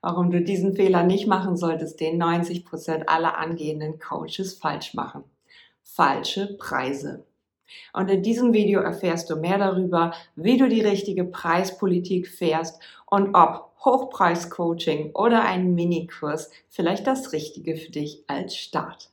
warum du diesen Fehler nicht machen solltest, den 90 Prozent aller angehenden Coaches falsch machen. Falsche Preise. Und in diesem Video erfährst du mehr darüber, wie du die richtige Preispolitik fährst und ob Hochpreis-Coaching oder ein Minikurs vielleicht das Richtige für dich als Start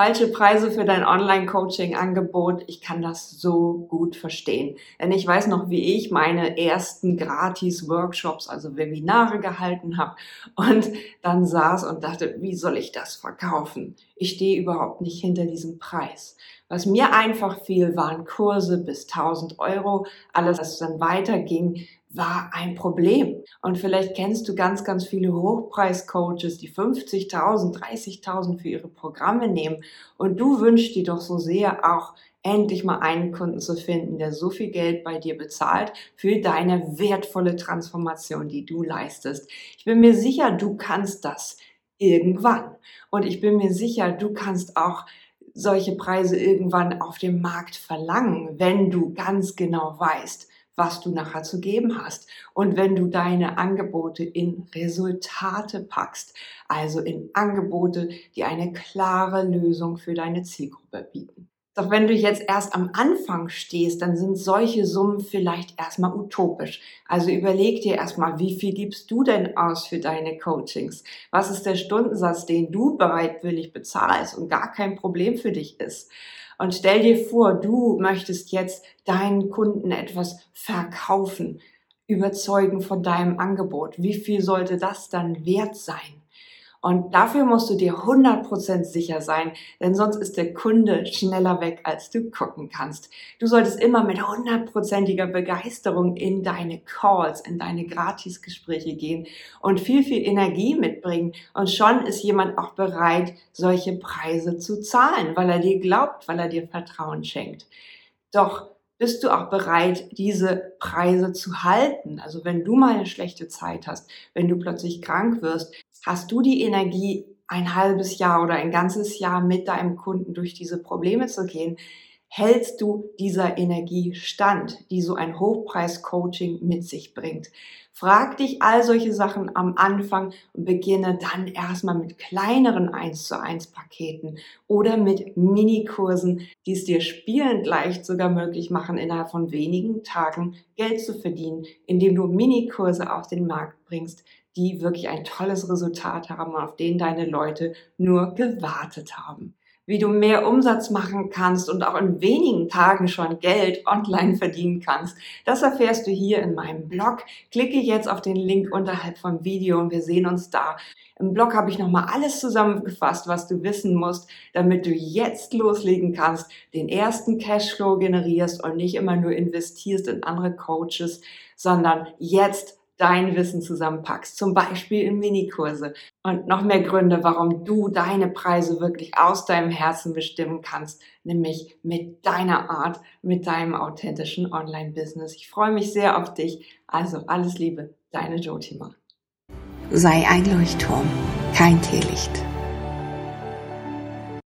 falsche Preise für dein Online-Coaching-Angebot. Ich kann das so gut verstehen. Denn ich weiß noch, wie ich meine ersten Gratis-Workshops, also Webinare gehalten habe und dann saß und dachte, wie soll ich das verkaufen? Ich stehe überhaupt nicht hinter diesem Preis. Was mir einfach fiel, waren Kurse bis 1000 Euro. Alles, was dann weiterging, war ein Problem. Und vielleicht kennst du ganz, ganz viele Hochpreis-Coaches, die 50.000, 30.000 für ihre Programme nehmen. Und du wünschst dir doch so sehr auch, endlich mal einen Kunden zu finden, der so viel Geld bei dir bezahlt für deine wertvolle Transformation, die du leistest. Ich bin mir sicher, du kannst das irgendwann. Und ich bin mir sicher, du kannst auch solche Preise irgendwann auf dem Markt verlangen, wenn du ganz genau weißt, was du nachher zu geben hast. Und wenn du deine Angebote in Resultate packst, also in Angebote, die eine klare Lösung für deine Zielgruppe bieten. Doch wenn du jetzt erst am Anfang stehst, dann sind solche Summen vielleicht erstmal utopisch. Also überleg dir erstmal, wie viel gibst du denn aus für deine Coachings? Was ist der Stundensatz, den du bereitwillig bezahlst und gar kein Problem für dich ist? Und stell dir vor, du möchtest jetzt deinen Kunden etwas verkaufen, überzeugen von deinem Angebot. Wie viel sollte das dann wert sein? Und dafür musst du dir 100% sicher sein, denn sonst ist der Kunde schneller weg, als du gucken kannst. Du solltest immer mit hundertprozentiger Begeisterung in deine Calls, in deine Gratisgespräche gehen und viel, viel Energie mitbringen. Und schon ist jemand auch bereit, solche Preise zu zahlen, weil er dir glaubt, weil er dir Vertrauen schenkt. Doch bist du auch bereit, diese Preise zu halten? Also wenn du mal eine schlechte Zeit hast, wenn du plötzlich krank wirst, hast du die Energie, ein halbes Jahr oder ein ganzes Jahr mit deinem Kunden durch diese Probleme zu gehen? Hältst du dieser Energie stand, die so ein Hochpreis-Coaching mit sich bringt? Frag dich all solche Sachen am Anfang und beginne dann erstmal mit kleineren 1 zu 1 Paketen oder mit Minikursen, die es dir spielend leicht sogar möglich machen, innerhalb von wenigen Tagen Geld zu verdienen, indem du Minikurse auf den Markt bringst, die wirklich ein tolles Resultat haben, auf denen deine Leute nur gewartet haben wie du mehr Umsatz machen kannst und auch in wenigen Tagen schon Geld online verdienen kannst. Das erfährst du hier in meinem Blog. Klicke jetzt auf den Link unterhalb vom Video und wir sehen uns da. Im Blog habe ich nochmal alles zusammengefasst, was du wissen musst, damit du jetzt loslegen kannst, den ersten Cashflow generierst und nicht immer nur investierst in andere Coaches, sondern jetzt dein Wissen zusammenpackst, zum Beispiel in Minikurse und noch mehr Gründe, warum du deine Preise wirklich aus deinem Herzen bestimmen kannst, nämlich mit deiner Art, mit deinem authentischen Online-Business. Ich freue mich sehr auf dich. Also alles Liebe, deine Jotima. Sei ein Leuchtturm, kein Teelicht